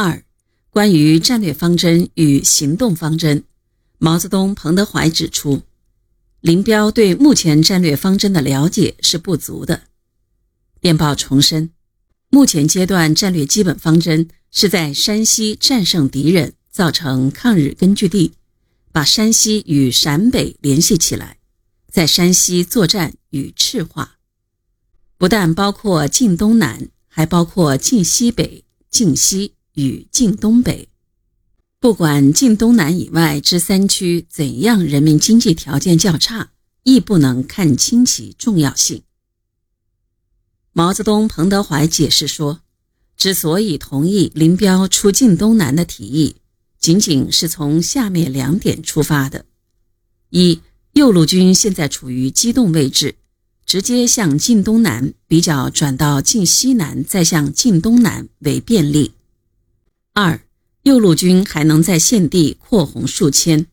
二、关于战略方针与行动方针，毛泽东、彭德怀指出，林彪对目前战略方针的了解是不足的。电报重申，目前阶段战略基本方针是在山西战胜敌人，造成抗日根据地，把山西与陕北联系起来，在山西作战与赤化，不但包括晋东南，还包括晋西北、晋西。与晋东北，不管晋东南以外之三区怎样，人民经济条件较差，亦不能看轻其重要性。毛泽东、彭德怀解释说，之所以同意林彪出晋东南的提议，仅仅是从下面两点出发的：一，右路军现在处于机动位置，直接向晋东南比较转到晋西南，再向晋东南为便利。二，右路军还能在现地扩红数千。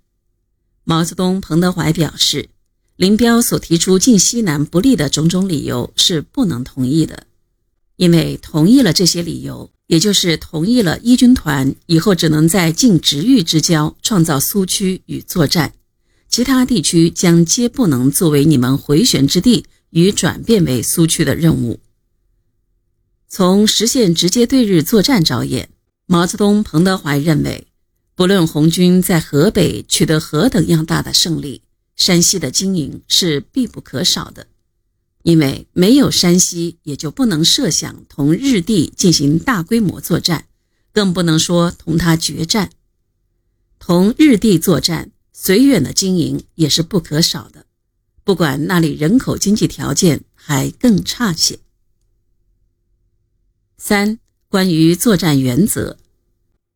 毛泽东、彭德怀表示，林彪所提出晋西南不利的种种理由是不能同意的，因为同意了这些理由，也就是同意了一军团以后只能在晋直豫之交创造苏区与作战，其他地区将皆不能作为你们回旋之地与转变为苏区的任务。从实现直接对日作战着眼。毛泽东、彭德怀认为，不论红军在河北取得何等样大的胜利，山西的经营是必不可少的。因为没有山西，也就不能设想同日帝进行大规模作战，更不能说同他决战。同日帝作战，绥远的经营也是不可少的，不管那里人口经济条件还更差些。三。关于作战原则，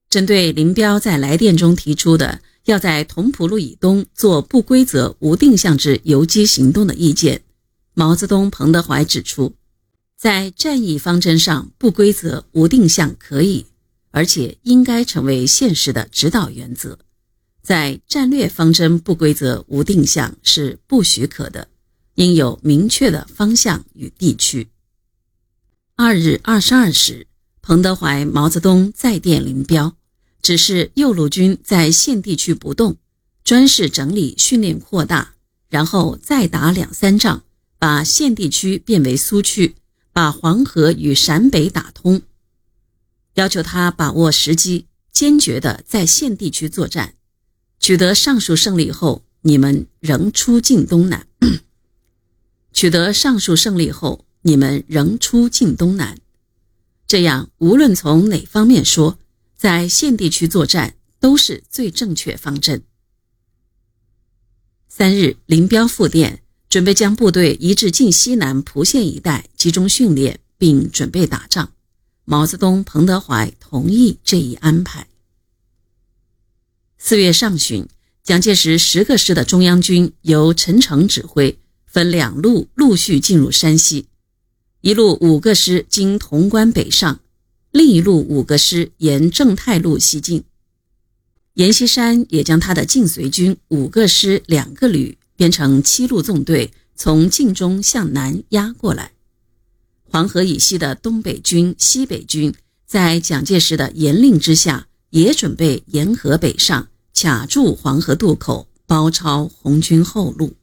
针对林彪在来电中提出的要在同蒲路以东做不规则无定向之游击行动的意见，毛泽东、彭德怀指出，在战役方针上，不规则无定向可以，而且应该成为现实的指导原则；在战略方针，不规则无定向是不许可的，应有明确的方向与地区。二日二十二时。彭德怀、毛泽东再电林彪，指示右路军在现地区不动，专事整理训练扩大，然后再打两三仗，把现地区变为苏区，把黄河与陕北打通。要求他把握时机，坚决的在现地区作战，取得上述胜利后，你们仍出晋东南。取得上述胜利后，你们仍出晋东南。这样，无论从哪方面说，在现地区作战都是最正确方针。三日，林彪复电，准备将部队移至晋西南蒲县一带集中训练，并准备打仗。毛泽东、彭德怀同意这一安排。四月上旬，蒋介石十个师的中央军由陈诚指挥，分两路陆续进入山西。一路五个师经潼关北上，另一路五个师沿正太路西进。阎锡山也将他的晋绥军五个师两个旅编成七路纵队，从晋中向南压过来。黄河以西的东北军、西北军在蒋介石的严令之下，也准备沿河北上，卡住黄河渡口，包抄红军后路。